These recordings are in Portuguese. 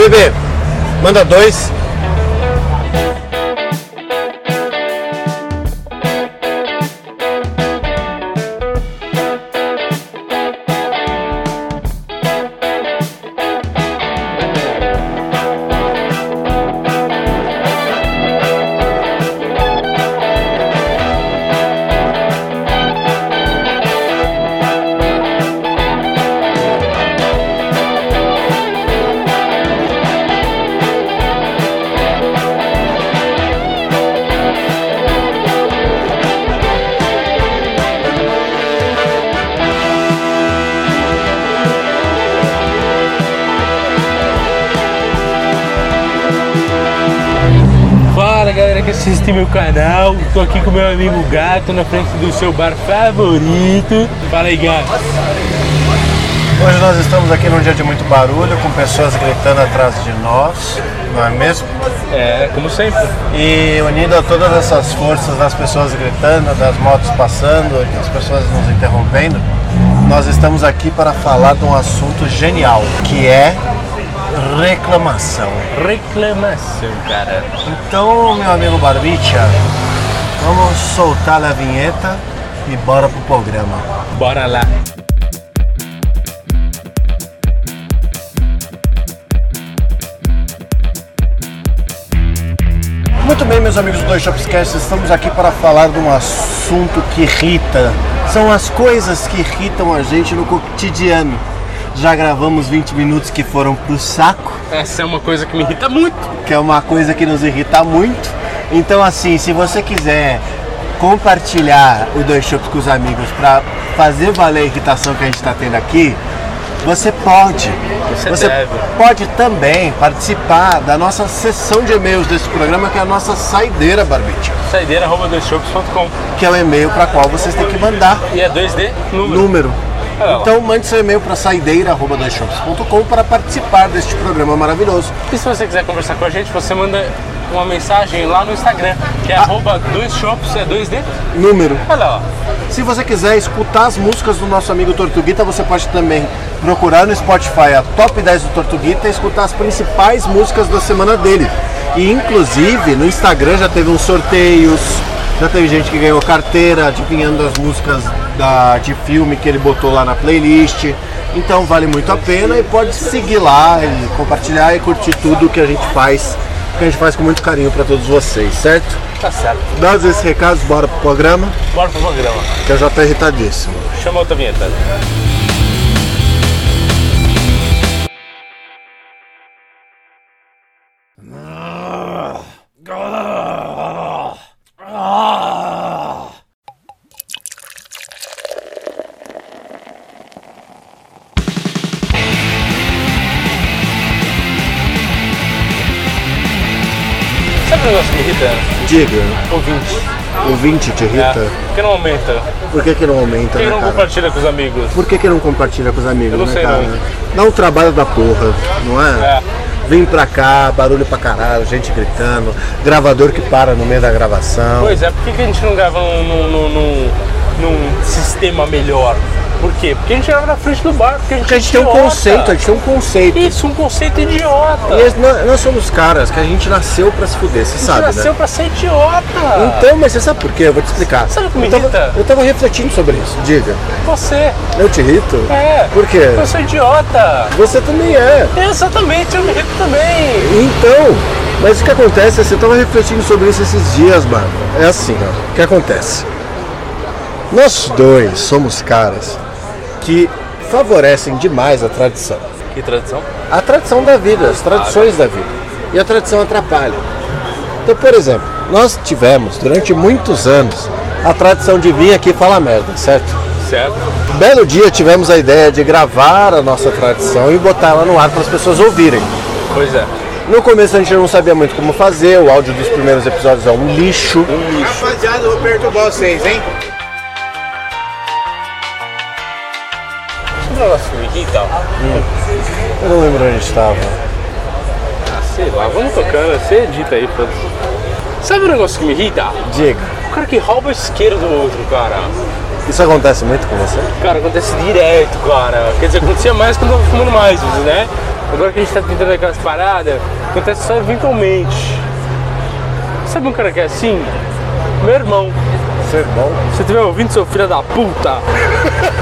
Bebê, manda dois. Meu canal, tô aqui com meu amigo Gato na frente do seu bar favorito. Fala aí, Gato. Hoje nós estamos aqui num dia de muito barulho, com pessoas gritando atrás de nós, não é mesmo? É, como sempre. E unindo a todas essas forças das pessoas gritando, das motos passando, das pessoas nos interrompendo, nós estamos aqui para falar de um assunto genial, que é reclamação. Reclamação, cara. Então, meu amigo Barbicha, vamos soltar a vinheta e bora pro programa. Bora lá. Muito bem, meus amigos do Dois Shopscast, estamos aqui para falar de um assunto que irrita. São as coisas que irritam a gente no cotidiano. Já gravamos 20 minutos que foram pro saco, Essa é uma coisa que me irrita muito. que é uma coisa que nos irrita muito. Então, assim, se você quiser compartilhar o Dois Shops com os amigos para fazer valer a irritação que a gente está tendo aqui, você pode. Você deve. pode também participar da nossa sessão de e-mails desse programa, que é a nossa saideira, Barbite, Saideira arroba doisshops.com. que é o e-mail para qual vocês têm que mandar E é 2D número. número. Ah, ó. Então mande seu e-mail para saideira.com para participar deste programa maravilhoso. E se você quiser conversar com a gente, você manda uma mensagem lá no Instagram, que é arroba doisshops, é 2D. Número. Olha lá, ó. Se você quiser escutar as músicas do nosso amigo Tortuguita, você pode também procurar no Spotify a top 10 do Tortuguita e escutar as principais músicas da semana dele. E inclusive no Instagram já teve uns sorteios, já teve gente que ganhou carteira adivinhando as músicas da, de filme que ele botou lá na playlist. Então vale muito a pena e pode seguir lá e compartilhar e curtir tudo que a gente faz, que a gente faz com muito carinho para todos vocês, certo? Tá certo. Dados esses recados, bora pro programa, Bora pro programa. que eu já tô irritadíssimo. Chama outra vinheta. Diga, Ouvinte. o 20 te irrita? É, por que não aumenta? Por que, que não aumenta, Por que né, não cara? compartilha com os amigos? Por que, que não compartilha com os amigos, Eu não né, sei, cara? Dá um trabalho da porra, não é? É. Vem pra cá, barulho pra caralho, gente gritando, gravador que para no meio da gravação. Pois é, por que, que a gente não grava num, num, num, num- num sistema melhor? Por quê? Porque a gente grava na frente do bar, porque a gente, Porque a gente tem um é conceito, a gente tem um conceito. Isso, um conceito idiota. E nós, somos caras que a gente nasceu pra se fuder, você a gente sabe, nasceu né? pra ser idiota. Então, mas você sabe por quê? Eu vou te explicar. Sabe o que me eu tava, irrita? eu tava refletindo sobre isso. Diga, Você. eu te irrito? É. Por quê? Eu sou idiota. Você também é. Exatamente, eu me irrito também. Então, mas o que acontece é que eu tava refletindo sobre isso esses dias, mano. É assim, ó. O que acontece? Nós dois somos caras que favorecem demais a tradição. Que tradição? A tradição da vida, as tradições da vida. E a tradição atrapalha. Então, por exemplo, nós tivemos durante muitos anos a tradição de vir aqui falar merda, certo? Certo. Um belo dia tivemos a ideia de gravar a nossa tradição e botar ela no ar para as pessoas ouvirem. Pois é. No começo a gente não sabia muito como fazer, o áudio dos primeiros episódios é um lixo. Rapaziada, eu vou perturbar vocês, hein? Sabe um negócio que me irrita? Eu não lembro onde estava. Ah, sei lá, vamos tocando, você edita aí, foda-se. Sabe um negócio que me irrita? Diga, O cara que rouba a isqueiro do outro, cara. isso acontece muito com você? Cara, acontece direto, cara. Quer dizer, acontecia mais quando eu tava fumando mais, né? Agora que a gente tá tentando aquelas paradas, acontece só eventualmente. Sabe um cara que é assim? Meu irmão. Seu irmão? Se você estiver ouvindo, seu filho da puta.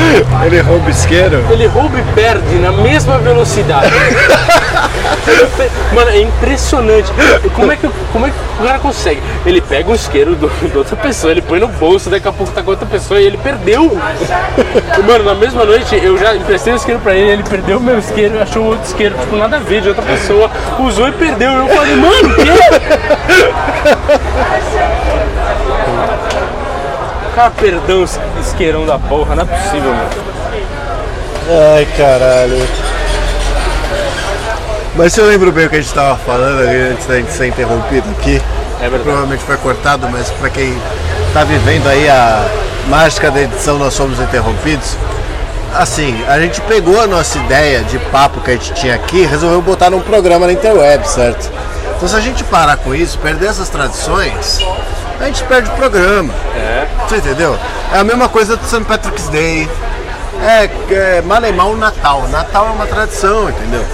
Ele rouba isqueiro? Ele rouba e perde na mesma velocidade. Mano, é impressionante. Como é, que, como é que o cara consegue? Ele pega um isqueiro do, de outra pessoa, ele põe no bolso, daqui a pouco tá com outra pessoa e ele perdeu. Mano, na mesma noite eu já emprestei o isqueiro pra ele, ele perdeu o meu isqueiro achou outro isqueiro, tipo, nada a ver, de outra pessoa. Usou e perdeu. Eu falei, mano, o quê? Cara, perdão, isqueirão da porra, não é possível, mano. Ai, caralho. Mas se eu lembro bem o que a gente tava falando ali antes da gente ser interrompido aqui, É verdade. provavelmente foi cortado, mas pra quem tá vivendo aí a mágica da edição Nós Somos Interrompidos, assim, a gente pegou a nossa ideia de papo que a gente tinha aqui e resolveu botar num programa na interweb, certo? Então se a gente parar com isso, perder essas tradições, a gente perde o programa. É. Você entendeu? É a mesma coisa do St. Patrick's Day. É, é o Natal. Natal é uma tradição, entendeu?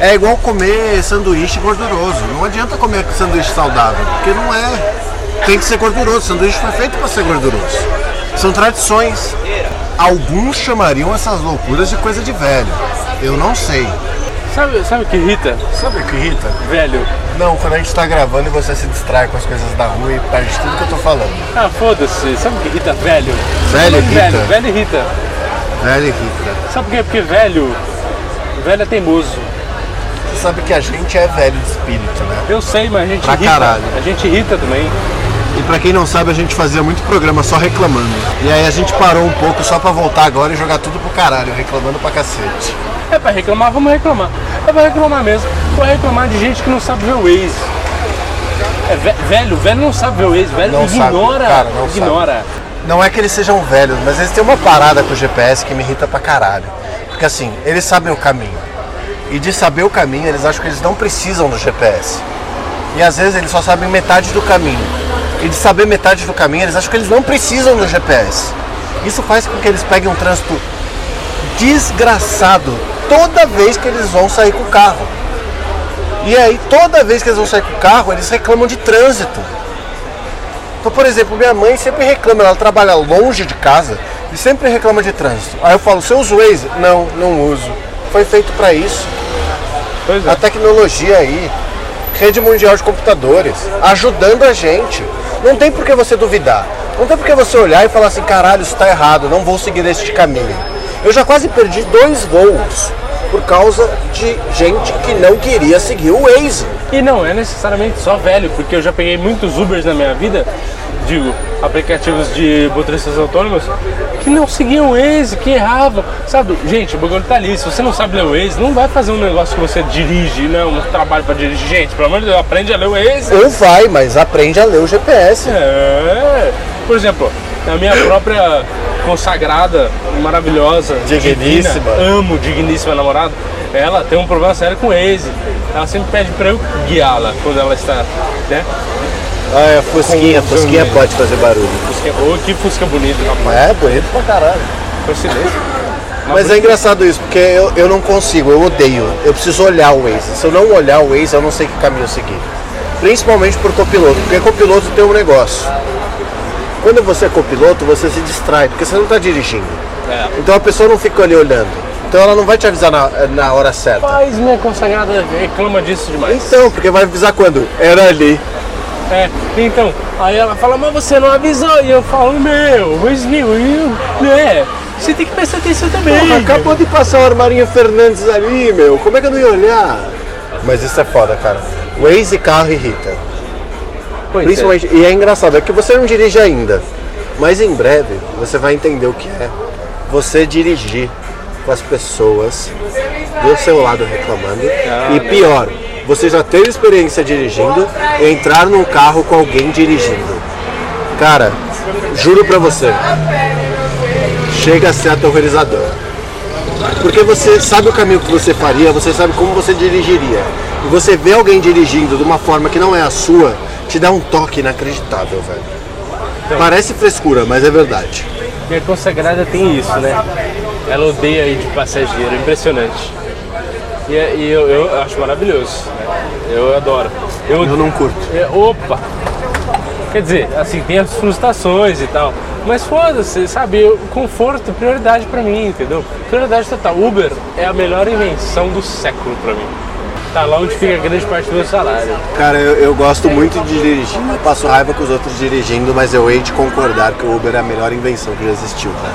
É igual comer sanduíche gorduroso. Não adianta comer sanduíche saudável, porque não é. Tem que ser gorduroso. Sanduíche foi feito para ser gorduroso. São tradições. Alguns chamariam essas loucuras de coisa de velho. Eu não sei. Sabe, sabe o que irrita? Sabe o que irrita? Velho. Não, quando a gente tá gravando e você se distrai com as coisas da rua e perde tudo que eu tô falando. Ah, foda-se. Sabe o que irrita? Velho. Velho irrita. Velho, velho irrita. Velho irrita. Sabe por quê? Porque velho. Velho é teimoso. Você sabe que a gente é velho de espírito, né? Eu sei, mas a gente Pra irrita. caralho. A gente irrita também. E pra quem não sabe, a gente fazia muito programa só reclamando. E aí a gente parou um pouco só pra voltar agora e jogar tudo pro caralho, reclamando pra cacete. É pra reclamar, vamos reclamar. É pra reclamar mesmo. Vou reclamar de gente que não sabe ver o Waze. É ve- velho, velho não sabe ver o Waze, velho Não sabe, ignora. cara, não sabe. ignora. Não é que eles sejam velhos, mas eles têm uma parada com o GPS que me irrita pra caralho. Porque assim, eles sabem o caminho. E de saber o caminho, eles acham que eles não precisam do GPS. E às vezes eles só sabem metade do caminho. E de saber metade do caminho, eles acham que eles não precisam do GPS. Isso faz com que eles peguem um trânsito desgraçado toda vez que eles vão sair com o carro. E aí, toda vez que eles vão sair com o carro, eles reclamam de trânsito. Então, por exemplo, minha mãe sempre reclama, ela trabalha longe de casa e sempre reclama de trânsito. Aí eu falo, você usa o Waze? Não, não uso. Foi feito para isso. É. A tecnologia aí, rede mundial de computadores, ajudando a gente. Não tem por que você duvidar. Não tem por que você olhar e falar assim, caralho, isso está errado, não vou seguir este caminho. Eu já quase perdi dois voos por causa de gente que não queria seguir o Waze. E não é necessariamente só velho, porque eu já peguei muitos Ubers na minha vida, digo, aplicativos de motoristas autônomos, que não seguiam o Waze, que erravam. Sabe, gente, o bagulho tá ali. Se você não sabe ler o Waze, não vai fazer um negócio que você dirige, né? Um trabalho pra dirigir. Gente, pelo amor de Deus, aprende a ler o Waze. Ou vai, mas aprende a ler o GPS. É. Por exemplo, a minha própria consagrada, maravilhosa, Digníssima. divina, amo digníssima namorada, ela tem um problema sério com o Waze. Ela sempre pede pra eu guiá-la quando ela está, né? Ah, é, Fusquinha, Com Fusquinha pode fazer barulho. Fusca, oh, que fusca bonito, rapaz. É, bonito pra caralho. Coincidência. Mas é engraçado isso, porque eu, eu não consigo, eu odeio. Eu preciso olhar o Waze. Se eu não olhar o Waze, eu não sei que caminho seguir. Principalmente por copiloto, porque copiloto tem um negócio. Quando você é copiloto, você se distrai, porque você não está dirigindo. É. Então a pessoa não fica ali olhando. Então ela não vai te avisar na, na hora certa. Mas minha consagrada reclama disso demais. Então, porque vai avisar quando? Era ali. É, então, aí ela fala, mas você não avisou. E eu falo, meu, mas meu, eu, né? Você tem que prestar atenção também. Porra, acabou de passar o Armarinho Fernandes ali, meu. Como é que eu não ia olhar? Mas isso é foda, cara. Waze carro irrita. Pois é. Principalmente, e é engraçado, é que você não dirige ainda, mas em breve você vai entender o que é você dirigir com as pessoas do seu lado reclamando. e pior, você já teve experiência dirigindo e entrar num carro com alguém dirigindo. Cara, juro pra você, chega a ser aterrorizador. Porque você sabe o caminho que você faria, você sabe como você dirigiria. E você vê alguém dirigindo de uma forma que não é a sua, te dá um toque inacreditável, velho. Parece frescura, mas é verdade. Minha consagrada tem isso, né? Ela odeia ir de passageiro, impressionante. E, é- e eu, eu acho maravilhoso. Eu adoro. Eu, Eu não curto. é, opa! Quer dizer, assim, tem as frustrações e tal. Mas foda-se, sabe? O conforto, prioridade pra mim, entendeu? Prioridade total. Uber é a melhor invenção do século pra mim. Tá lá onde fica grande parte do meu salário. Cara, eu, eu gosto muito de dirigir, eu passo raiva com os outros dirigindo, mas eu hei de concordar que o Uber é a melhor invenção que já existiu, cara.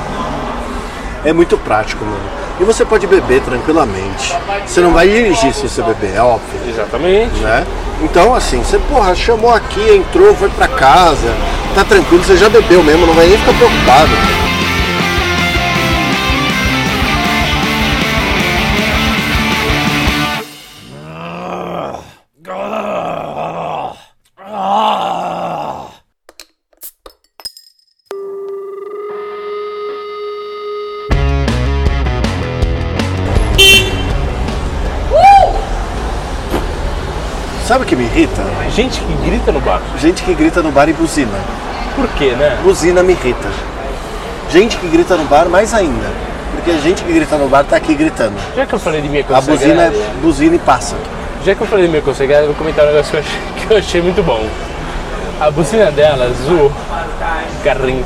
É muito prático, mano. E você pode beber tranquilamente. Você não vai dirigir se você beber, é óbvio, Exatamente. né? Então, assim, você, porra, chamou aqui, entrou, foi pra casa, tá tranquilo, você já bebeu mesmo, não vai nem ficar preocupado. Sabe o que me irrita? Gente que grita no bar. Gente que grita no bar e buzina. Por quê, né? Buzina me irrita. Gente que grita no bar, mais ainda. Porque a gente que grita no bar tá aqui gritando. Já que eu falei de minha A buzina é buzina e passa. já que eu falei de minha consagrada, eu vou comentar um negócio que eu achei, que eu achei muito bom. A buzina dela o carrinho.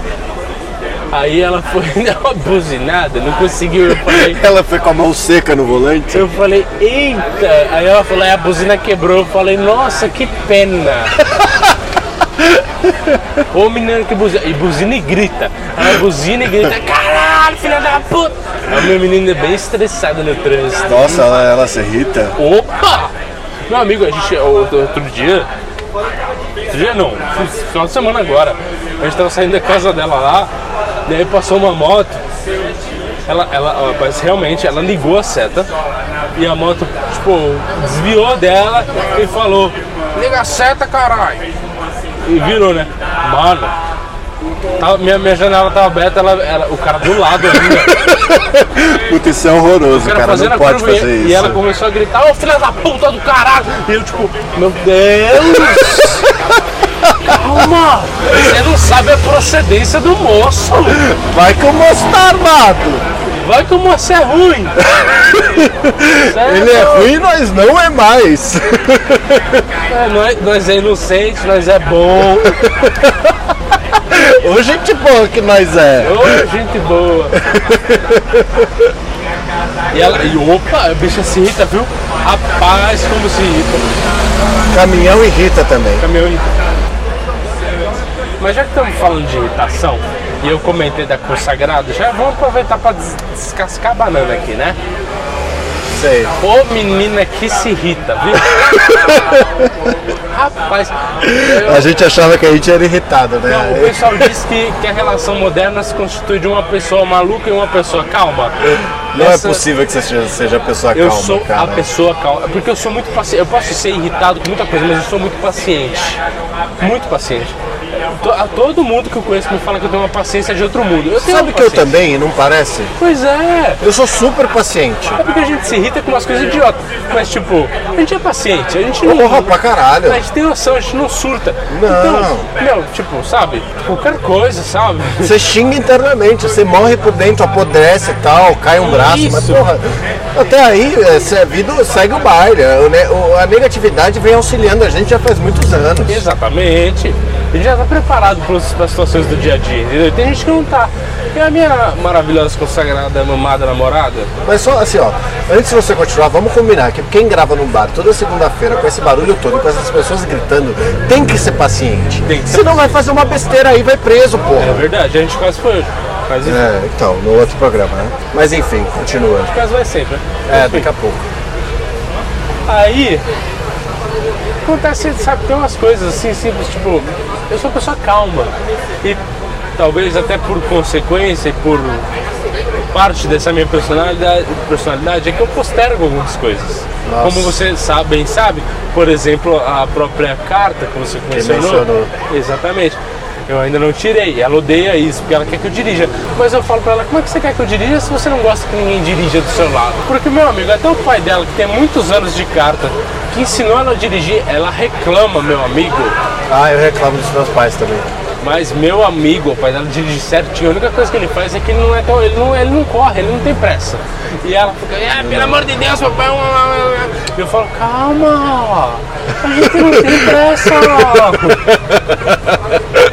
Aí ela foi dar uma buzinada, não conseguiu. Eu falei, Ela foi com a mão seca no volante. eu falei, eita! Aí ela falou, "É, a buzina quebrou. Eu falei, nossa, que pena! Ô menina que buzina. E buzina e grita. Ela buzina e grita, caralho, filha da puta! A minha menina é bem estressada no trânsito. Nossa, ela, ela se irrita. Opa! Meu amigo, a gente, outro dia. Outro dia não, final de semana agora. A gente tava saindo da casa dela lá, daí passou uma moto. Ela, ela, ó, mas realmente, ela ligou a seta e a moto, tipo, desviou dela e falou: Liga a seta, caralho! E virou, né? Mano, tava- minha, minha janela tava aberta, ela, ela- o cara do lado ainda. Puta, isso é horroroso, O cara cara. Não pode e- fazer e isso. ela começou a gritar, ô filha da puta do caralho! E eu tipo, meu Deus! Calma! Você não sabe a procedência do moço! Vai que o moço tá armado. Vai que o moço é ruim! Ele é ruim, nós não é mais. É, nós, nós é inocente, nós é bom, Ô, gente boa que nós é. ô gente boa! E ela, e opa, a bicha se irrita, viu? Rapaz, como se irrita. Caminhão irrita também. Caminhão irrita. Mas já que estamos falando de irritação, e eu comentei da consagrada, já vamos aproveitar para descascar a banana aqui, né? Sei. Ô menina que se irrita, viu? Rapaz, eu- A gente achava que a gente era irritado, não, o né? pessoal diz que, que a relação moderna se constitui de uma pessoa maluca e uma pessoa calma. Não é Essa- possível que você seja, seja a pessoa Eu calma, sou cara. a pessoa calma. Porque eu sou muito paciente. Eu posso ser irritado com muita coisa, mas eu sou muito paciente. Muito paciente. To- a todo mundo que eu conheço me fala que eu tenho uma paciência de outro mundo. Eu Sabe que eu também, não parece? Pois é. Eu sou super paciente. É porque a gente se irrita com umas coisas idiotas. Mas tipo, a gente é paciente. A gente não. morro pra caralho. A gente tem noção, a gente não surta. Não. Então, meu, tipo, sabe? Qualquer coisa, sabe? Você xinga internamente, você morre por dentro, apodrece e tal, cai um braço, mas Isso. porra, até aí é, a vida segue o baile. A negatividade vem auxiliando a gente já faz muitos anos. Exatamente. Gente já tá preparado para as situações do dia a dia, entendeu? Tem gente que não tá. E a minha maravilhosa, consagrada, mamada namorada, Mas só assim, ó, antes de você continuar, vamos combinar que quem grava num bar toda segunda-feira com esse barulho todo, com essas pessoas gritando, tem que ser paciente. Tem que ser Senão vai fazer uma besteira aí, vai preso, é porra. verdade, a gente quase foi hoje. Isso É, então, no outro programa, né? Mas enfim, continua. quase vai sempre. né? É, daqui a pouco. Aí acontece, sabe, tem umas coisas assim simples, tipo, eu sou uma pessoa calma. E talvez até por consequência e por parte dessa minha personalidade, personalidade é que eu postergo algumas coisas. Nossa. Como você sabe, bem sabe, por exemplo, a própria carta que você mencionou. mencionou. Exatamente. Eu ainda não tirei. Ela odeia isso, porque ela quer que eu dirija. Mas eu falo pra ela, como é que você quer que eu dirija se você não gosta que ninguém dirija do seu lado? Porque, meu amigo, até o pai dela, que tem muitos anos de carta, que ensinou ela a dirigir, ela reclama, meu amigo. Ah, eu reclamo dos meus pais também. Mas meu amigo, o pai dela dirige certinho, a única coisa que ele faz é que ele não é tão. ele não, ele não corre, ele não tem pressa. E ela fica, é, pelo amor de Deus, papai. E eu falo, calma, a gente não tem pressa.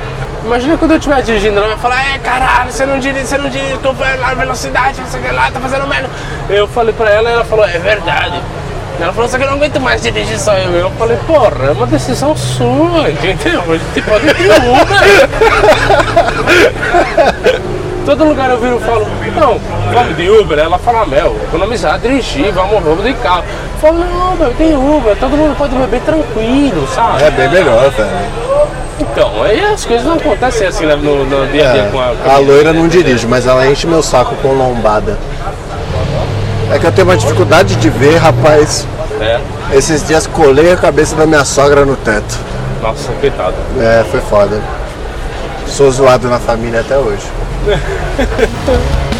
Imagina quando eu estiver dirigindo, ela vai falar, é caralho, você não dirige, você não dirige, tô na velocidade, o que lá, tá fazendo merda. Eu falei pra ela e ela falou, é verdade. Ela falou, só que eu não aguento mais dirigir só eu. Eu falei, porra, é uma decisão sua, entendeu? A gente pode ir Uber. Todo lugar eu viro e falo, não, vamos de Uber. Ela fala, Mel, economizar, dirigir, vamos, vamos de carro. Eu falo, não, meu, tem Uber, todo mundo pode beber tranquilo, sabe? É bem melhor, velho. Então, aí as coisas não acontecem assim né, no, no dia a dia É, com a. com a loira não dirige, mas ela enche meu saco com lombada. É que eu tenho uma dificuldade de ver, rapaz. É. Esses dias colei a cabeça da minha sogra no teto. Nossa, coitado. É, foi foda. Sou zoado na família até hoje.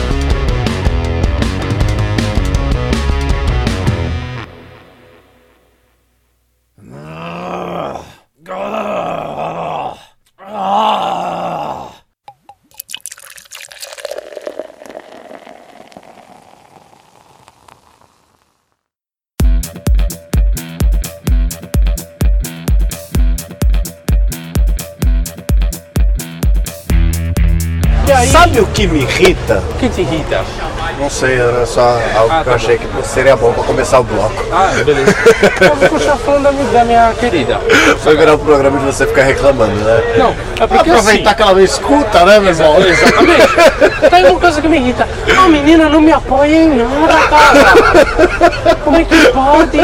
que me irrita? o que te irrita? Não sei, era só algo Ah, que tá eu achei que seria bom pra começar o bloco. Ah, beleza. Eu vou continuar falando da minha, da minha querida. Foi virar um programa de você ficar reclamando, né? Não, é porque Aproveitar assim, que ela não escuta, né, meu irmão? Exatamente. Tem uma coisa que me irrita. A menina não me apoia em nada, cara. Como é que pode?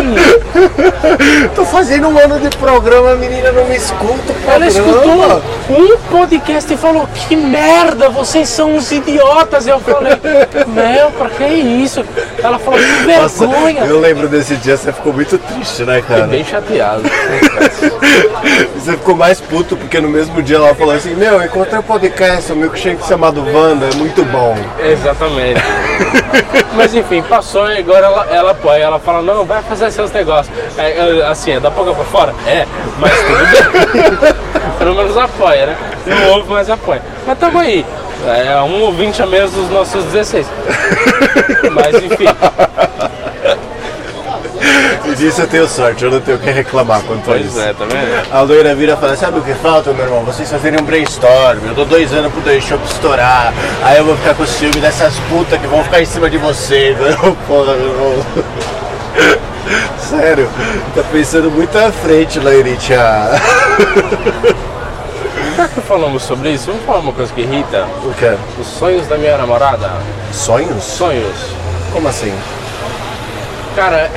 Tô fazendo um ano de programa, a menina não me escuta. o Ela escutou um podcast e falou: Que merda, vocês são uns idiotas. Eu falei: Meu, pra que isso? Ela falou: Que Nossa, vergonha. eu lembro desse dia, você ficou muito triste, né, cara? Bem chateado. Você ficou mais puto porque no mesmo dia ela falou assim: Meu, encontrei um podcast, um milkshake chamado Wanda, é muito bom. Exatamente. Mas enfim, passou e agora ela, ela apoia. Ela fala, não, vai fazer seus negócios. É, assim, é da boca pra fora? É, mas tudo bem. Pelo menos apoia, né? Não ouve, mas apoia. Mas tamo aí. É um ouvinte a menos dos nossos 16. Mas enfim. E disso eu tenho sorte, eu não tenho o que reclamar quanto a Pois isso. é, tá vendo? A loira vira e fala, sabe o que falta, meu irmão? Vocês fazerem um brainstorm, eu dou dois anos pro dois show estourar, aí eu vou ficar com ciúme dessas putas que vão ficar em cima de vocês. Eu, Porra, meu irmão. Sério, tá pensando muito à frente, Lairitia. Que falamos sobre isso, vamos falar uma coisa que irrita? O que? Os sonhos da minha namorada. Sonhos? Sonhos. Como assim? Cara,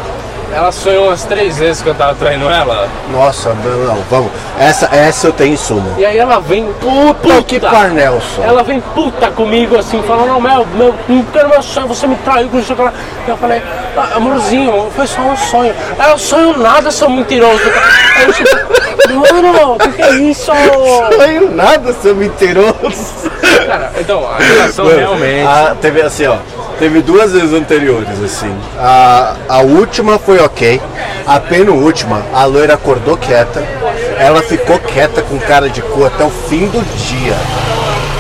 ela sonhou umas três vezes que eu tava traindo ela. Nossa, não, vamos. Essa, essa eu tenho insumo. E aí ela vem puta, Puta que parnelson. Ela vem puta comigo assim, falando, não, Mel, meu, não quero meu sonho, você me traiu com isso. Eu falei, ah, amorzinho, foi só um sonho. Ela, eu sonho nada, seu mentiroso. Eu mano, o que, que é isso? Sonho nada, seu mentiroso. Cara, então, a relação Mano, realmente. a- teve assim, ó. Teve duas vezes anteriores, assim. A, a última foi ok. A penúltima, a loira acordou quieta. Ela ficou quieta com cara de cu até o fim do dia.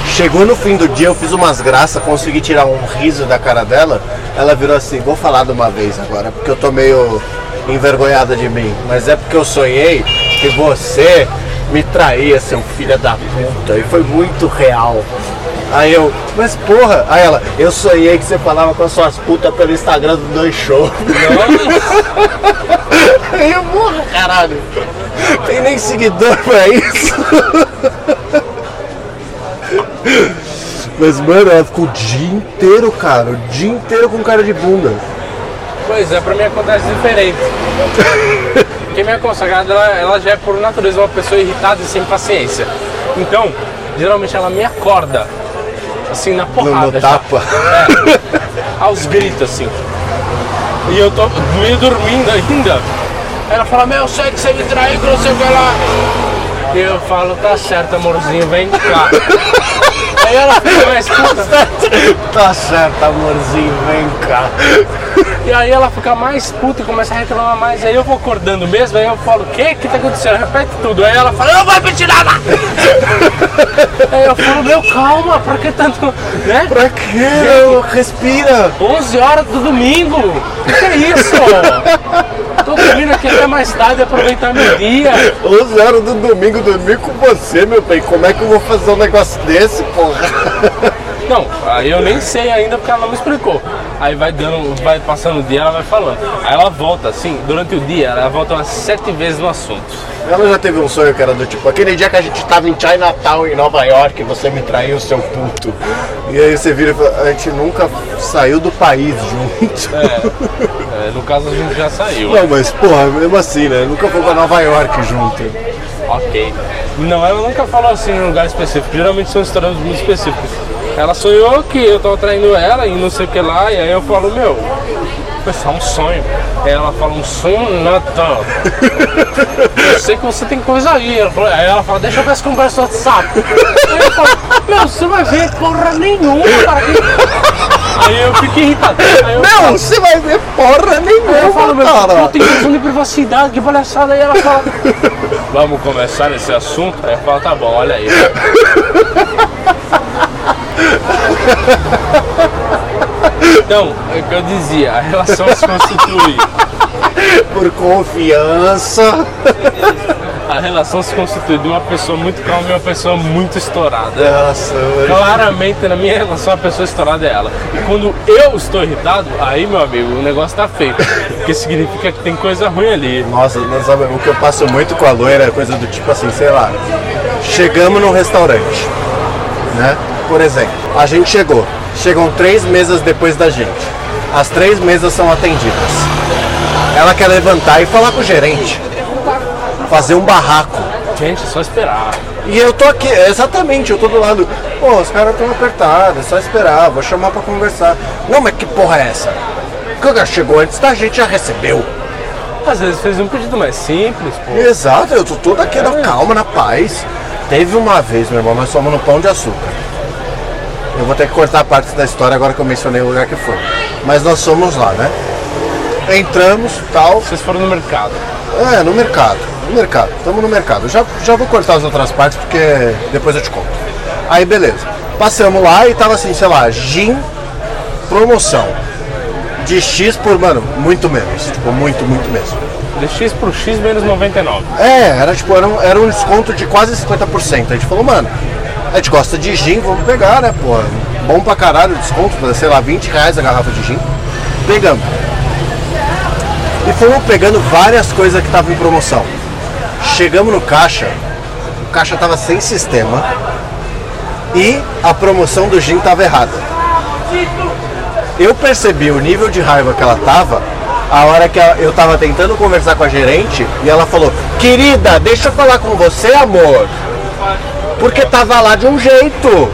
Chegou no fim do dia, eu fiz umas graças, consegui tirar um riso da cara dela. Ela virou assim, vou falar de uma vez agora, porque eu tô meio envergonhada de mim. Mas é porque eu sonhei que você me traía, seu filho da puta. E foi muito real. Aí eu, mas porra, aí ela, eu sonhei que você falava com as suas putas pelo Instagram do Dois Show. Aí eu, porra, caralho. Tem nem seguidor pra isso. Mas, mano, ela ficou o dia inteiro, cara. O dia inteiro com cara de bunda. Pois é, pra mim acontece diferente. Porque minha consagrada, ela, ela já é por natureza uma pessoa irritada e sem paciência. Então, geralmente ela me acorda, assim, na No, porrada. no já. tapa. É, aos gritos, assim. E eu tô meio dormindo ainda. Ela fala, meu, eu sei que você me traiu, que não sei o que lá. E eu falo, tá certo, amorzinho, vem cá. aí ela fica mais puta. Tá certo, amorzinho, vem cá. E aí ela fica mais puta e começa a reclamar mais. Aí eu vou acordando mesmo, aí eu falo, o que que tá acontecendo? Repete tudo. Aí ela fala, não vai repetir nada! aí eu falo, meu, calma, por que tanto. Né? Pra quê? Respira. 11 horas do domingo! O que, que é isso? Tô dormindo aqui até mais tarde aproveitar meu dia. 11 horas do domingo dormir com você, meu bem. Como é que eu vou fazer um negócio desse, porra? Não, aí eu nem sei ainda porque ela não me explicou. Aí vai dando, vai passando o dia, ela vai falando. Aí ela volta, assim, durante o dia, ela volta umas sete vezes no assunto. Ela já teve um sonho que era do tipo, aquele dia que a gente tava em Chinatown, em Nova York, você me traiu, seu puto. E aí você vira e fala, a gente nunca saiu do país junto. É, é, no caso a gente já saiu. Não, mas porra, mesmo assim, né? Nunca foi pra Nova York junto. Ok. Não, ela nunca falou assim em um lugar específico. Geralmente são histórias muito específicas. Ela sonhou que eu tava traindo ela e não sei o que lá, e aí eu falo, meu, foi só um sonho. Aí ela fala, um sonho nada. eu sei que você tem coisa aí. Ela fala, aí ela fala, deixa eu ver as conversas do WhatsApp. Aí eu falo, meu, você vai ver porra nenhuma, cara. Aí eu fico irritado. Aí eu Não, você vai ver porra nenhuma, Aí eu falo, meu, cara. eu tenho questão de privacidade, que palhaçada. Aí ela fala, vamos começar esse assunto? Aí eu falo, tá bom, olha aí. Então, é o que eu dizia, a relação se constitui. Por confiança. A relação se constitui de uma pessoa muito calma e uma pessoa muito estourada. Nossa, mano. Claramente na minha relação a pessoa estourada é ela. E quando eu estou irritado, aí meu amigo, o negócio tá feio. Porque significa que tem coisa ruim ali. Nossa, não sabe, o que eu passo muito com a loira é coisa do tipo assim, sei lá. Chegamos num restaurante, né? Por exemplo, a gente chegou. Chegam três mesas depois da gente. As três mesas são atendidas. Ela quer levantar e falar com o gerente. Fazer um barraco. Gente, é só esperar. E eu tô aqui, exatamente, eu tô do lado. Pô, os caras estão apertados, é só esperar, vou chamar pra conversar. Não, mas que porra é essa? O cara chegou antes da gente, já recebeu. Às vezes fez um pedido mais simples, pô. Exato, eu tô todo aqui na calma, na paz. Teve uma vez, meu irmão, nós fomos no Pão de Açúcar. Eu vou ter que cortar parte da história agora que eu mencionei o lugar que foi. Mas nós fomos lá, né? Entramos, tal. Vocês foram no mercado. É, no mercado. Mercado. Estamos no mercado. Já, já vou cortar as outras partes porque depois eu te conto. Aí beleza. Passamos lá e tava assim, sei lá, gin promoção. De X por, mano, muito menos. Tipo, muito, muito mesmo. De X pro X menos 99. É, era tipo, era um, era um desconto de quase 50%. A gente falou, mano, a gente gosta de gin, vamos pegar, né, pô? Bom pra caralho o desconto, sei lá, 20 reais a garrafa de gin. Pegamos. E fomos pegando várias coisas que estavam em promoção. Chegamos no caixa, o caixa tava sem sistema e a promoção do gin tava errada. Eu percebi o nível de raiva que ela tava a hora que eu tava tentando conversar com a gerente e ela falou: Querida, deixa eu falar com você, amor. Porque tava lá de um jeito.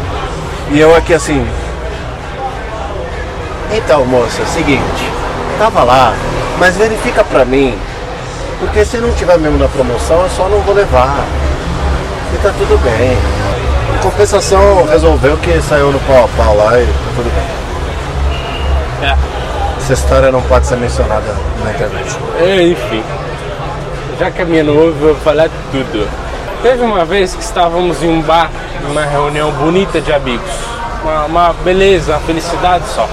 E eu aqui assim. Então, moça, é seguinte, tava lá, mas verifica pra mim. Porque se não tiver mesmo na promoção, eu só não vou levar. E tá tudo bem. Em compensação, resolveu que saiu no pau a pau lá e tá tudo bem. É. Essa história não pode ser mencionada na internet. É, Enfim. Já que a minha não ouve, eu vou falar tudo. Teve uma vez que estávamos em um bar, numa reunião bonita de amigos. Uma, uma beleza, uma felicidade só.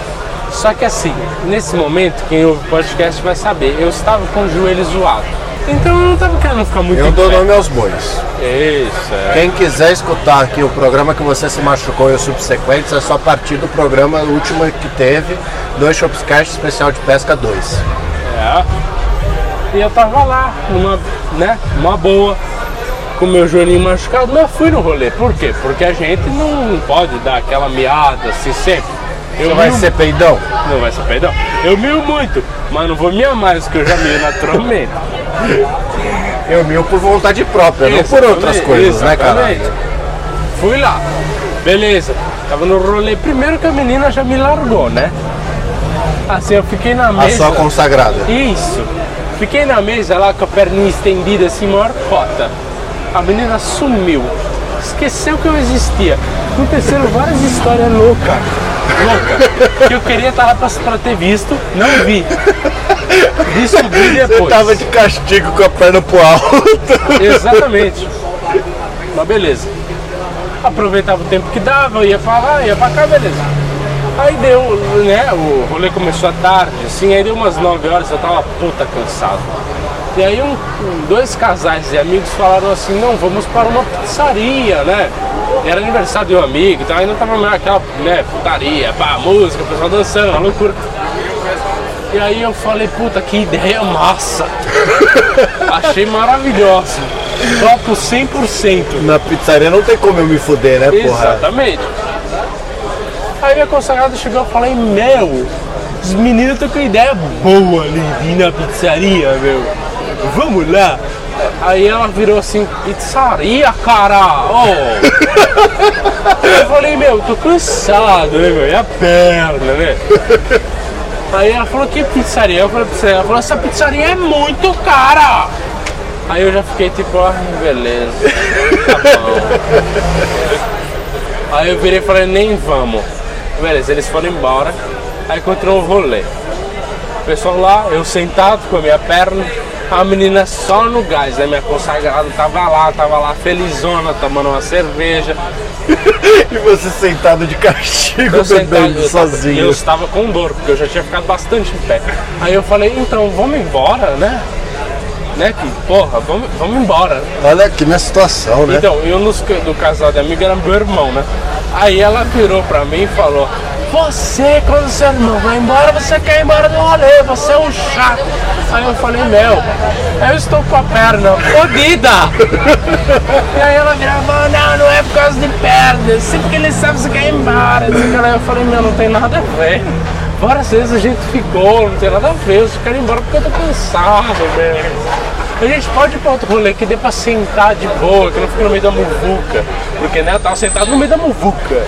Só que assim, nesse momento, quem ouve o podcast vai saber, eu estava com o joelho zoado. Então eu não estava querendo ficar muito Eu dou nome aos bois. Isso, é. Quem quiser escutar aqui o programa que você se machucou e os subsequentes, é só partir do programa último que teve, dois Shopscast especial de pesca 2. É. E eu tava lá, numa, né, uma boa, com meu joelhinho machucado, mas fui no rolê. Por quê? Porque a gente não pode dar aquela miada assim sempre. Eu Você vai mio- ser peidão? Não vai ser perdão. Eu mio muito, mas não vou miar mais, que eu já mio naturalmente. Eu mil por vontade própria, não por outras Exatamente, coisas, né, cara? Fui lá, beleza. Tava no rolê. Primeiro que a menina já me largou, né? Assim, eu fiquei na A mesa. sua consagrada. Isso. Fiquei na mesa lá com a perninha estendida assim, maior cota. A menina sumiu. Esqueceu que eu existia. aconteceram várias histórias loucas. Louca. Que eu queria estar lá pra, pra ter visto, não vi. Descobri Você depois. tava de castigo com a perna pro alto. Exatamente. Mas beleza. Aproveitava o tempo que dava, ia pra lá, ia pra cá, beleza. Aí deu, né? O rolê começou à tarde, assim, aí deu umas 9 horas, eu tava puta cansado. E aí um, um- dois casais de amigos falaram assim, não, vamos para uma pizzaria, né? Era aniversário de um amigo, então ainda tava meio aquela, né, putaria, pá, música, o pessoal dançando, uma loucura. E aí eu falei, puta, que ideia massa! Achei maravilhosa. Topo 100%. Na pizzaria não tem como eu me fuder, né, porra? Exatamente. Aí minha consagrada chegou e falei, meu, os meninos estão com ideia boa ali na pizzaria, meu. Vamos lá. Aí ela virou assim, pizzaria, cara! Ô! Eu falei, meu, tô cansado, né, meu? E a perna, né? Aí ela falou, que pizzaria? Eu falei, pizzaria. Ela falou, essa pizzaria é muito cara! Aí eu já fiquei tipo, ah, beleza. Tá bom. Aí eu virei e falei, nem vamos. Beleza, eles foram embora. Aí continuou o rolê. O pessoal lá, eu sentado com a minha perna, a menina só no gás, né? Minha consagrada tava lá, tava lá felizona, tomando uma cerveja. E você sentado de castigo Eu sentado, bebendo tava- sozinho. eu estava com dor, porque eu já tinha ficado bastante em pé. Aí eu falei, então, vamos embora, né? Né, que porra, vamos, vamos embora. Olha aqui minha situação, né? Então, eu nos, do casal de amigo era meu irmão, né? Aí ela virou pra mim e falou: Você, quando seu irmão vai embora, você quer ir embora do rolê, você é um chato. Aí eu falei: Meu, eu estou com a perna fodida. e aí ela falou: Não, não é por causa de perna, sempre que ele sabe você quer ir embora. Aí eu falei: Meu, não tem nada a ver. Várias vezes a gente ficou, não tem nada a ver, eu só quero ir embora porque eu tô cansado, meu. A gente pode ir pra outro rolê que dê pra sentar de boa, que não fique no meio da muvuca. Porque né, eu tava sentado no meio da muvuca.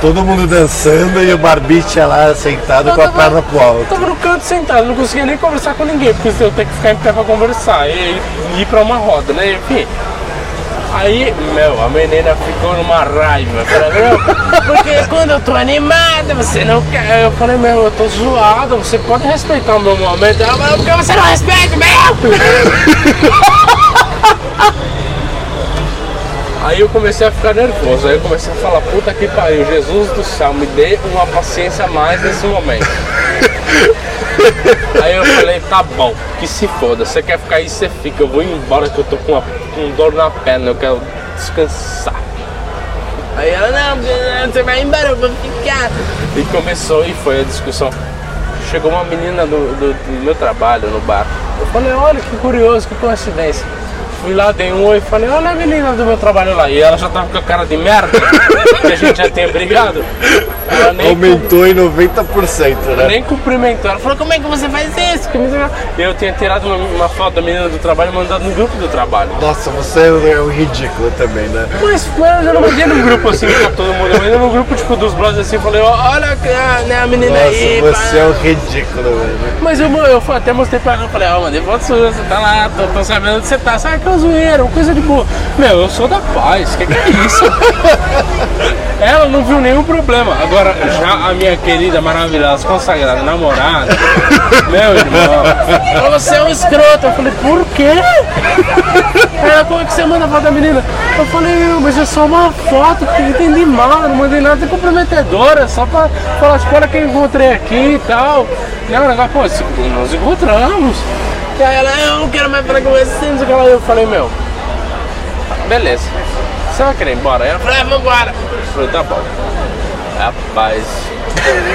Todo mundo dançando e o barbicha lá sentado com a tava- perna pro alto. Tava no canto sentado, não conseguia nem conversar com ninguém, porque eu tenho que ficar em pé pra conversar e, e ir pra uma roda, né? Enfim. Aí, meu, a menina ficou numa raiva. Falou, meu, porque quando eu tô animada, você não quer. Eu falei, meu, eu tô zoado, você pode respeitar o meu momento. Ela falou, porque você não respeita, meu! Aí eu comecei a ficar nervoso, aí eu comecei a falar, puta que pariu, Jesus do céu, me dê uma paciência a mais nesse momento. Aí eu falei, tá bom, que se foda, você quer ficar aí, você fica, eu vou embora que eu tô com, uma, com dor na perna, eu quero descansar. Aí ela, não, você vai embora, eu vou ficar. E começou e foi a discussão. Chegou uma menina do, do, do meu trabalho no bar. Eu falei, olha que curioso, que coincidência. Fui lá, dei um oi e falei, olha a menina do meu trabalho lá. E ela já tava com a cara de merda, que a gente já tinha brigado. Aumentou em 90%, né? nem cumprimentou. Ela falou, como é que você faz isso? Eu tinha tirado uma, uma foto da menina do trabalho e mandado no grupo do trabalho. Nossa, você é um ridículo também, né? Mas, mas eu não mandei num grupo assim pra todo mundo. Eu mandei num grupo tipo dos brothers assim, falei, olha a, né, a menina aí. Nossa, pá. você é um ridículo, velho. Mas eu, eu fui- até mostrei pra ela, eu falei, ó, mandei foto sua, você tá lá, tô, tô sabendo onde você tá. Sabe aquela zoeira, uma coisa de boa. Meu, eu sou da paz, que que é isso? ela não viu nenhum problema. Agora, já a minha querida, maravilhosa, consagrada namorada, meu irmão, ela, você é um escroto. Eu falei, por quê? Ela, como é que você manda a foto da menina? Eu falei, mas é só uma foto, que eu entendi mal, não mandei nada de comprometedora, só pra falar, tipo, olha quem eu encontrei aqui e tal. O negócio, pô, nós encontramos. E aí ela, eu não quero mais falar com você, não sei o que lá. Eu falei, meu, beleza. Você vai querer ir embora? Ela falou, é, vambora. Eu falei, tá bom. Rapaz,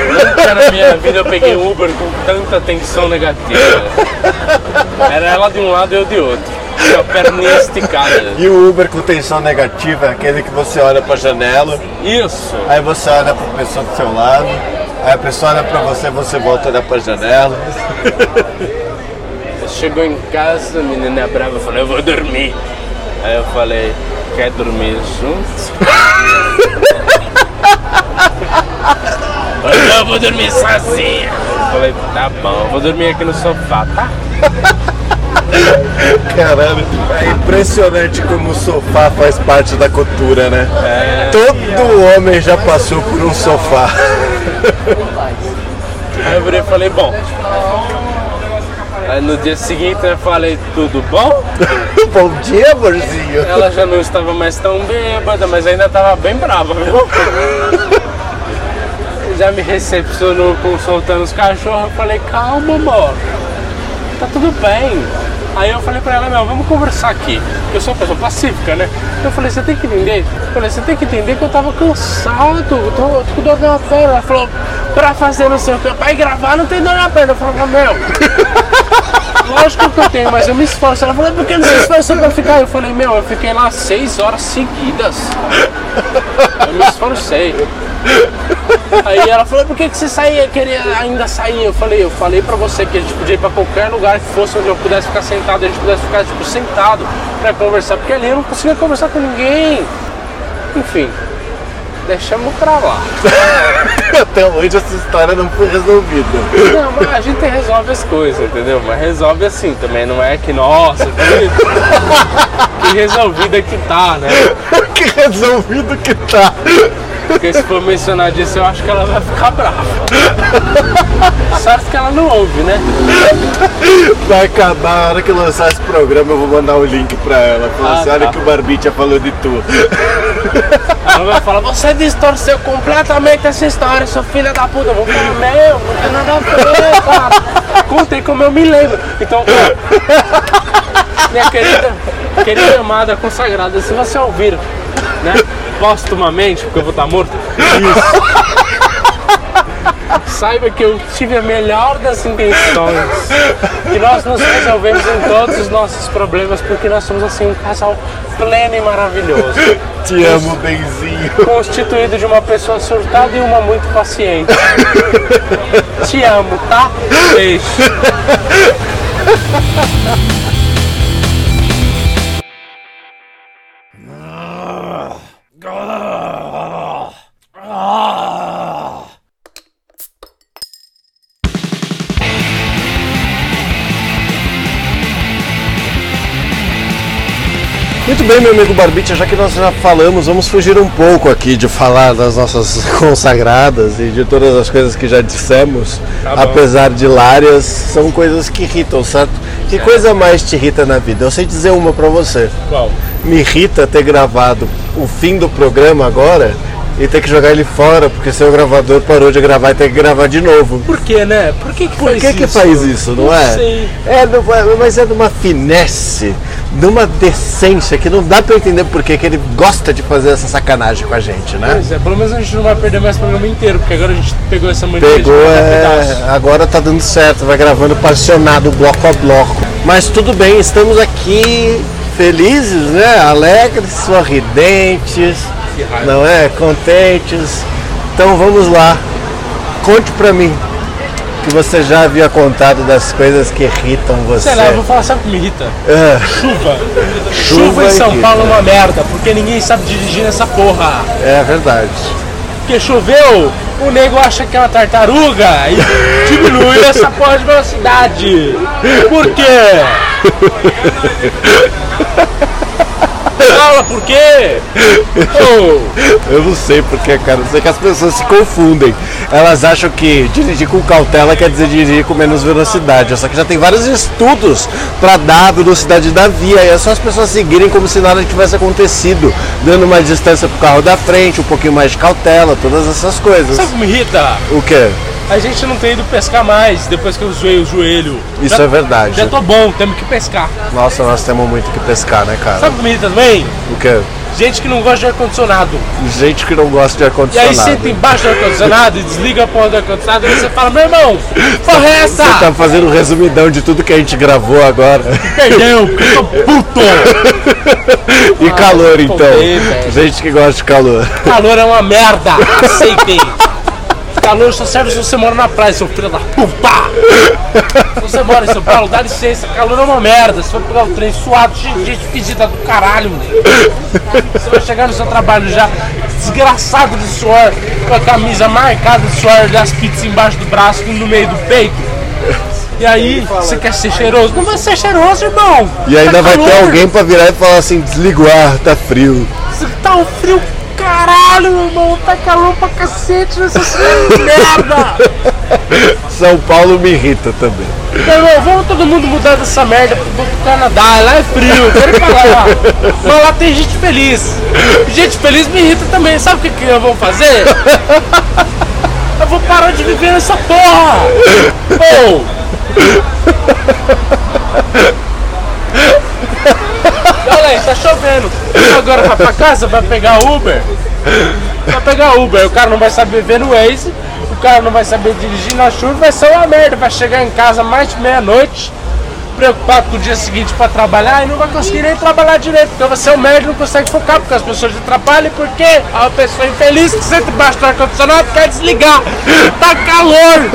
nunca na minha vida eu peguei um Uber com tanta tensão negativa. Era ela de um lado e eu de outro. Com a perninha esticada. E o Uber com tensão negativa é aquele que você olha pra janela, Isso. aí você olha pra pessoa do seu lado, aí a pessoa olha pra você, você volta a olhar pra janela. Chegou em casa, a menina é brava falou, eu vou dormir. Aí eu falei, quer dormir juntos? Não, eu vou dormir sozinha. Eu falei, tá bom, eu vou dormir aqui no sofá, tá? Caralho, é impressionante como o sofá faz parte da cultura, né? Todo homem já passou por um sofá. Aí eu virei e falei, bom. Aí no dia seguinte eu falei, tudo bom? Bom dia, amorzinho. Ela já não estava mais tão bêbada, mas ainda estava bem brava, viu? Já me recepcionou com soltando os cachorros. Eu falei, calma, amor. Tá tudo bem. Aí eu falei pra ela, meu, vamos conversar aqui. Eu sou uma pessoa pacífica, né? Eu falei, você tem que entender. Eu falei, você tem que entender que eu tava cansado, eu tô, tô com dor na perna. Ela falou, pra fazer não sei o que, pra ir gravar não tem dor na perna. Eu falei, meu, lógico que eu tenho, mas eu me esforço. Ela falou, por que não se esforçou pra ficar? Eu falei, meu, eu fiquei lá seis horas seguidas. Eu me esforcei. Aí ela falou, por que, que você saía, queria ainda sair? Eu falei, eu falei pra você que a gente podia ir pra qualquer lugar que fosse onde eu pudesse ficar sentado, a gente pudesse ficar tipo, sentado pra conversar, porque ali eu não conseguia conversar com ninguém. Enfim, deixamos pra lá. Até hoje essa história não foi resolvida. Não, mas a gente resolve as coisas, entendeu? Mas resolve assim também, não é que, nossa, que, que resolvida que tá, né? que resolvido que tá. Porque se for mencionar disso, eu acho que ela vai ficar brava. Sorte que ela não ouve, né? Vai acabar, a hora que lançar esse programa eu vou mandar o link pra ela. Falar Ah, assim, olha tá. que o Barbicha falou de tu. Ela vai falar, você distorceu completamente essa história, seu filho da puta. Eu vou falar, meu, não tem nada a ver, cara. Contei como eu me lembro. Então, minha querida, querida amada consagrada, se você ouvir, né, postumamente, porque eu vou estar morto, Saiba que eu tive a melhor das intenções. Que nós nos resolvemos em todos os nossos problemas porque nós somos assim um casal pleno e maravilhoso. Te amo, benzinho. Constituído de uma pessoa surtada e uma muito paciente. Te amo, tá? Beijo. Bem, meu amigo Barbicha, já que nós já falamos, vamos fugir um pouco aqui de falar das nossas consagradas e de todas as coisas que já dissemos, Tá apesar de hilárias, são coisas que irritam, certo? Que coisa mais te irrita na vida? Eu sei dizer uma pra você. Qual? Me irrita ter gravado o fim do programa agora e ter que jogar ele fora, porque seu gravador parou de gravar e tem que gravar de novo. Por que, né? Por que que Por faz que que isso? faz isso, não, Não é? sei. É, uma- mas é de uma finesse, de uma decência que não dá pra entender por que ele gosta de fazer essa sacanagem com a gente, né? Pois é, pelo menos a gente não vai perder mais o programa inteiro, porque agora a gente pegou essa mania Pegou, de é, agora tá dando certo, vai gravando particionado, bloco a bloco. Mas tudo bem, estamos aqui felizes, né? Alegres, sorridentes, não é? Contentes. Então vamos lá. Conte pra mim que você já havia contado das coisas que irritam você. Sei lá, eu vou falar, sabe o que me irrita? Ah, Chuva. Chuva Chuva em São irrita. Paulo é uma merda, porque ninguém sabe dirigir nessa porra. é verdade. Porque choveu, o nego acha que é uma tartaruga e diminui essa porra de velocidade. Por quê? Fala por quê? Oh, Eu não sei porque, cara. Eu sei que as pessoas se confundem. Elas acham que dirigir com cautela quer dizer dirigir com menos velocidade. Só que já tem vários estudos para dar a velocidade da via. E é só as pessoas seguirem como se nada tivesse acontecido. Dando mais distância pro carro da frente, um pouquinho mais de cautela, todas essas coisas. sabe o que me irrita? O quê? A gente não tem ido pescar mais depois que eu zoei o joelho. Isso já, é verdade. Já tô bom, temos que pescar. Nossa, nós temos muito que pescar, né, cara? Sabe o que me irrita também? O quê? Gente que não gosta de ar-condicionado. Gente que não gosta de E aí ar-condicionado. senta embaixo do ar-condicionado e desliga a porra do ar-condicionado e você fala, meu irmão, porra é essa? Você tá fazendo um resumidão de tudo que a gente gravou agora. Perdeu, eu puto! E calor, então. fodei, velho. Gente que gosta de calor. Calor é uma merda, aceitem! Calor só serve se você mora na praia, seu filho da puta! Se você mora em São Paulo, dá licença, calor é uma merda. Se for pegar o trem suado, cheio de gente esquisita do caralho, moleque. Você vai chegar no seu trabalho já desgraçado de suor, com a camisa marcada de suor das pizzas embaixo do braço, no meio do peito. E aí, você quer ser cheiroso? Não vai ser cheiroso, irmão. E ainda Tá vai ter calor. alguém pra virar e falar assim, desliga o ar, tá frio. Tá um frio caralho, meu irmão. Tá calor pra cacete nessa merda. São Paulo me irrita também. Meu irmão, vamos todo mundo mudar dessa merda pro, pro Canadá. Lá é frio, quero ir pra lá. Mas lá tem gente feliz. Gente feliz me irrita também. Sabe o que, que eu vou fazer? Eu vou parar de viver nessa porra. Pô. Aí, tá chovendo. Agora vai pra casa, vai pegar Uber. Vai pegar Uber, o cara não vai saber ver no Waze, o cara não vai saber dirigir na chuva, vai ser uma merda. Vai chegar em casa mais de meia-noite, preocupado com o dia seguinte pra trabalhar e não vai conseguir nem trabalhar direito, porque você é um merda não consegue focar, porque as pessoas te atrapalham, porque a pessoa infeliz que senta embaixo do ar-condicionado quer desligar. Tá calor!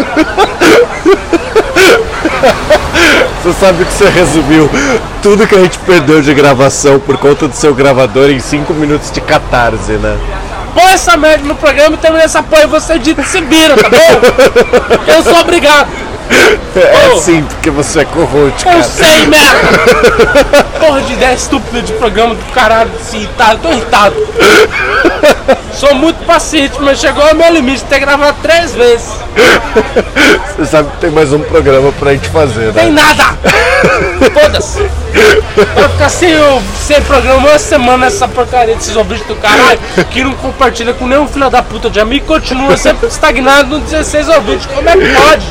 Você sabe que você resumiu tudo que a gente perdeu de gravação por conta do seu gravador em 5 minutos de catarse, né? Põe essa merda no programa e termina essa porra e você dita se vira, tá bom? Eu sou obrigado. É sim, porque você é Eu cara. sei, merda! Porra de ideia estúpida de programa do caralho, assim, eu tô irritado. Sou muito paciente, mas chegou ao meu limite de ter gravado três vezes. Você sabe que tem mais um programa pra gente fazer, Tem né? nada! Foda-se! Vai ficar sem, sem programa uma semana essa porcaria desses ouvintes do caralho que não compartilha com nenhum filho da puta de amigo e continua sempre estagnado no 16 ouvintes. Como é que pode?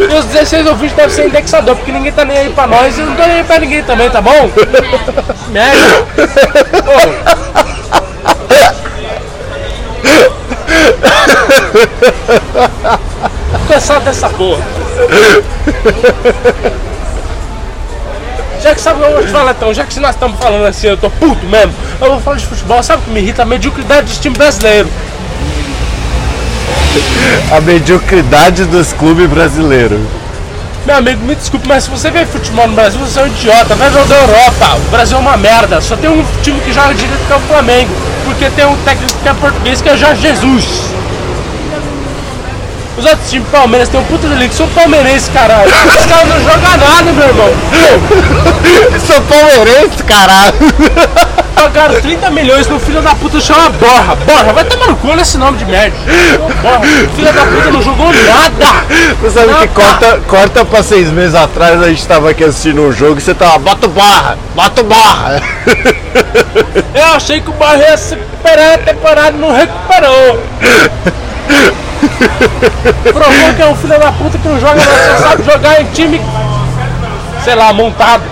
E os 16 ouvintes devem ser indexador, porque ninguém tá nem aí pra nós e eu não tô nem aí pra ninguém também, tá bom? Merda! Ô. Tô cansado dessa porra. Já que sabe, eu vou te falar então, já que nós estamos falando assim, eu tô puto mesmo, eu vou falar de futebol, sabe o que me irrita? A mediocridade dos times brasileiros. A mediocridade dos clubes brasileiros. Meu amigo, me desculpe, mas se você vê futebol no Brasil, você é um idiota. Vai jogar Europa. O Brasil é uma merda. Só tem um time que joga direito que é o Flamengo. Porque tem um técnico que é português que é Jorge Jesus. Os outros times Palmeiras tem um puta de que são palmeirenses, caralho. Os caras não jogam nada, meu irmão. Sou palmeirense, caralho. Pagaram 30 milhões no filho da puta chama Borra. Borra, vai tomar no cu nesse nome de merda. Borra, filho da puta não jogou nada. Você sabe Não, que tá. corta, corta pra seis meses atrás a gente tava aqui assistindo um jogo e você tava, bota o barra, bota o barra. Eu achei que o Borra ia se recuperar a temporada e não recuperou. Provou que é um filho da puta que não joga só sabe jogar em time, sei lá, montado.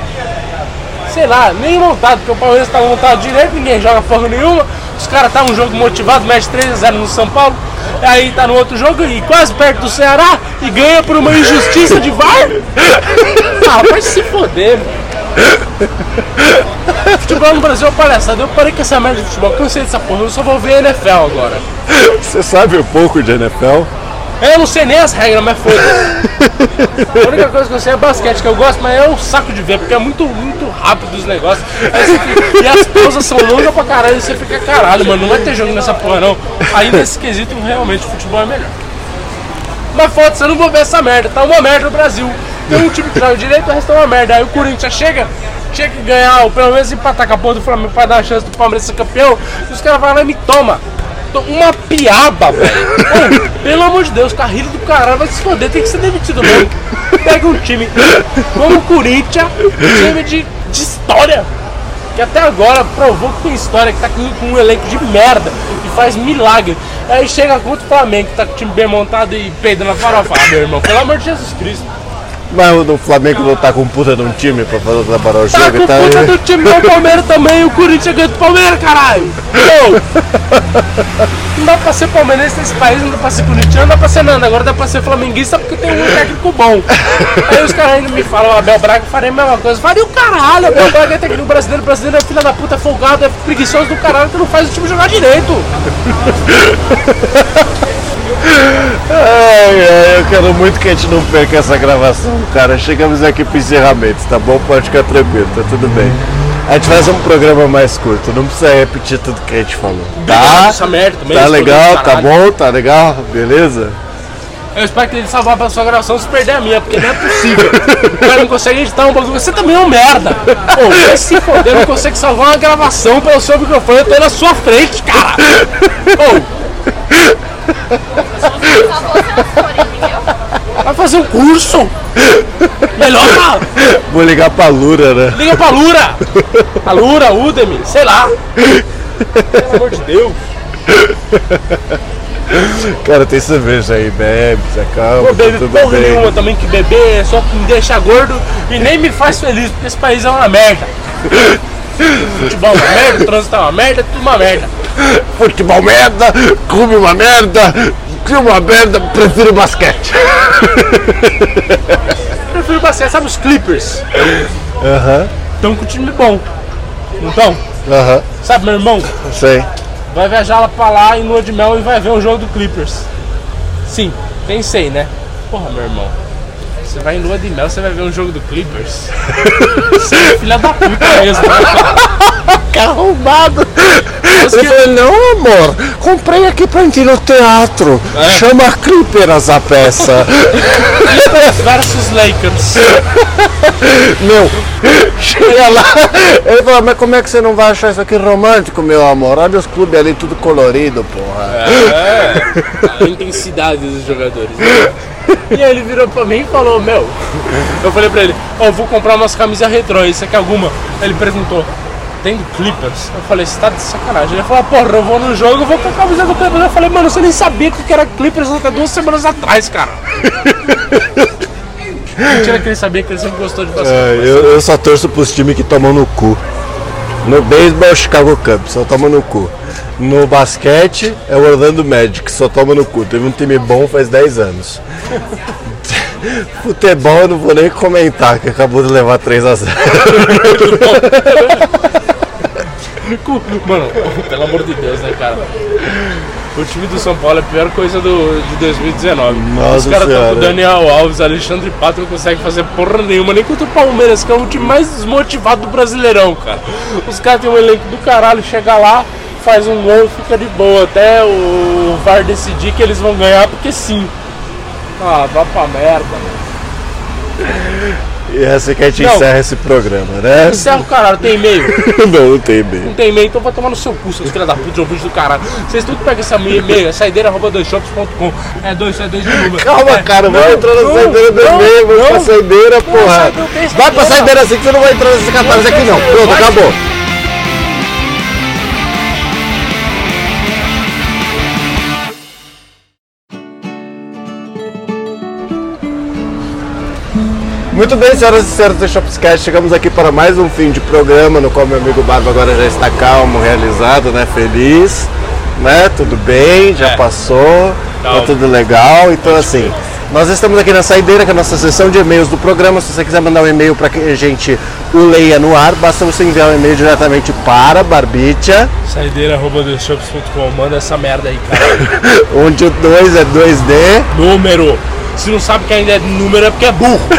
Sei lá, nem montado, porque o Palmeiras tá montado direito, ninguém joga porra nenhuma. Os caras tá um jogo motivado, mexe 3x0 no São Paulo. Aí tá no outro jogo e quase perto do Ceará e ganha por uma injustiça de VAR. Ah, vai se foder, meu. Futebol no Brasil é palhaçada. Eu parei com essa merda de futebol, cansei dessa porra. Eu só vou ver NFL agora. Você sabe um pouco de NFL? Eu não sei nem as regras, mas foda-se. A única coisa que eu sei é basquete, que eu gosto, mas é um saco de ver, porque é muito, muito rápido os negócios. Fica- E as pausas são longas pra caralho, e você fica caralho, mano, não vai ter jogo nessa porra não. Aí nesse quesito, realmente, o futebol é melhor. Mas foda-se, eu não vou ver essa merda, tá uma merda no Brasil. Tem um time que joga direito, o resto é uma merda. Aí o Corinthians chega, chega que ganhar, ou pelo menos empatar com a porra do Flamengo pra dar a chance do Palmeiras ser campeão, e os caras vão lá e me toma. Uma piaba, velho. Pelo amor de Deus, carrilho do caralho vai se foder, tem que ser demitido mesmo. Pega um time como o Corinthians, um time de, de história, que até agora provou que tem história, que tá com, com um elenco de merda e faz milagre. Aí chega contra o Flamengo, que tá com o time bem montado e peidando na farofa. Ah, meu irmão, pelo amor de Jesus Cristo. Mas o Flamengo não tá com puta de um time pra fazer trabalhar o Tá jogo com e tá. puta do time do Palmeiras também, o Corinthians ganha do Palmeiras, caralho! Não dá pra ser palmeirense nesse país, não dá pra ser corintiano, não dá pra ser nada. Agora dá pra ser flamenguista porque tem um técnico bom. Aí os caras ainda me falam, o Abel Braga faria a mesma coisa. Faria o caralho, Abel Braga é técnico brasileiro, o brasileiro é filho da puta, é folgado, é preguiçoso do caralho que não faz o time jogar direito. Ai, ai, eu quero muito que a gente não perca essa gravação, cara. Chegamos aqui pro encerramento, tá bom? Pode ficar tranquilo, tá tudo bem. A gente faz um programa mais curto, não precisa repetir tudo que a gente falou. Tá? Essa merda também. Tá esse legal, tá bom, tá legal, beleza? Eu espero que ele salvar a sua gravação se perder a minha, porque não é possível. O cara não consegue editar um bagulho. Você também é um merda. Pô, vai se foder, não consegue salvar uma gravação pelo seu microfone. Eu tô na sua frente, cara. Pô, Vai fazer um curso. Melhor. Vou ligar pra Lura, né? Liga pra Lura. A Lura, Udemy, sei lá. Pelo amor de Deus. Cara, tem cerveja aí, bebe, se acalma, Não bebe tá porra bem. nenhuma também que beber é só me deixa gordo e nem me faz feliz, porque esse país é uma merda. Futebol é uma merda, o trânsito é uma merda, tudo uma merda. Futebol merda, clube uma merda, clube uma merda, prefiro basquete. Prefiro basquete, sabe os Clippers? Aham, Estão com um time bom. Não estão? aham, Sabe, meu irmão? sei. Vai viajar lá pra lá em lua de mel e vai ver um jogo do Clippers. Sim, pensei, né? Porra, meu irmão. Você vai em lua de mel, você vai ver um jogo do Clippers. Você é filha da puta mesmo? Que arrombado! Ele falou, não amor, comprei aqui pra gente ir no teatro. Chama Clippers a peça. Clippers versus Lakers. Meu, chega lá. Ele falou, mas como é que você não vai achar isso aqui romântico, meu amor? Olha os clubes ali tudo colorido, porra. É, a intensidade dos jogadores. né? E aí ele virou pra mim e falou, meu. Eu falei pra ele, ó, eu vou comprar umas camisas retrô, você quer alguma? Ele perguntou, tem do Clippers? Eu falei, você tá de sacanagem. Ele falou, porra, eu vou no jogo, eu vou com a camisa do Clippers. Eu falei, mano, você nem sabia que era Clippers até duas semanas atrás, cara. Mentira que ele sabia que ele sempre gostou de basquete. É, eu, eu só torço pros times que tomam no cu. No beisebol, o Chicago Cubs, só toma no cu. No basquete, é o Orlando Magic, só toma no cu. Teve um time bom faz 10 anos. Futebol eu não vou nem comentar, que acabou de levar 3 a 0 Cu- Mano, pelo amor de Deus, né, cara? O time do São Paulo é a pior coisa do, de 2019. Nossa Os caras estão com o Daniel Alves, Alexandre Pato não conseguem fazer porra nenhuma, nem contra o Palmeiras, que é o time mais desmotivado do Brasileirão, cara. Os caras têm um elenco do caralho, chega lá, faz um gol e fica de boa, até o VAR decidir que eles vão ganhar, porque sim. Ah, vá pra merda, mano. E é assim que a gente Não. encerra esse programa, né? Encerra o caralho, tem e-mail? não, não tem bem. Não tem e-mail, então vai tomar no seu cu, seus filhos da puta, ouvinte do caralho. Vocês tudo pegam essa minha e-mail, é saideira arroba doisshops.com. É dois, é dois de número. Calma, É, cara, não, vai entrar na saideira do e-mail, vai pra saideira, porra. não Vai pra saideira. assim que você não vai entrar nesse catarse aqui não. Pronto, acabou. Muito bem, senhoras e senhores do Shopscast, chegamos aqui para mais um fim de programa, no qual meu amigo Barba agora já está calmo, realizado, né? Feliz, né? Tudo bem, já É. passou, tá Calmo. tudo legal. Então, assim, nós estamos aqui na Saideira, que é a nossa sessão de e-mails do programa. Se você quiser mandar um e-mail para que a gente o leia no ar, basta você enviar um e-mail diretamente para Barbicha, Saideira arroba doisshops.com. Manda essa merda aí, cara. onde o 2 é 2D. número. Se não sabe que ainda é número é porque é burro.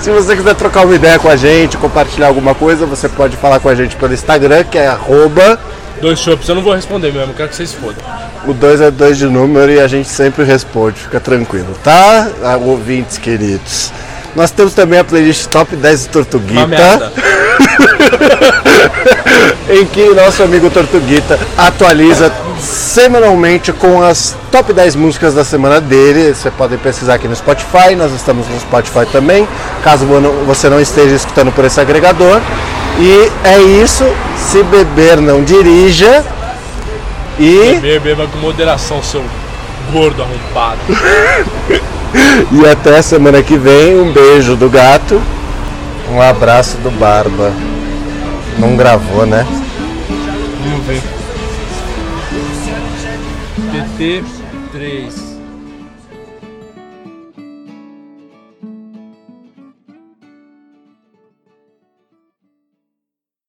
Se você quiser trocar uma ideia com a gente, compartilhar alguma coisa, você pode falar com a gente pelo Instagram, que é arroba Dois shops, eu não vou responder mesmo, quero que vocês fodam. O 2 é 2 de número e a gente sempre responde, fica tranquilo, tá? Ah, Ouvintes queridos. Nós temos também a playlist Top 10 do Uma Tortuguita, em que nosso amigo Tortuguita atualiza semanalmente com as top 10 músicas da semana dele. Você pode pesquisar aqui no Spotify, nós estamos no Spotify também, caso você não esteja escutando por esse agregador. E é isso, se beber não dirija. E Beber, beba com moderação, seu gordo arrombado. E até semana que vem, um beijo do gato, um abraço do Barba. Não gravou, né? Vamos ver. PT 3.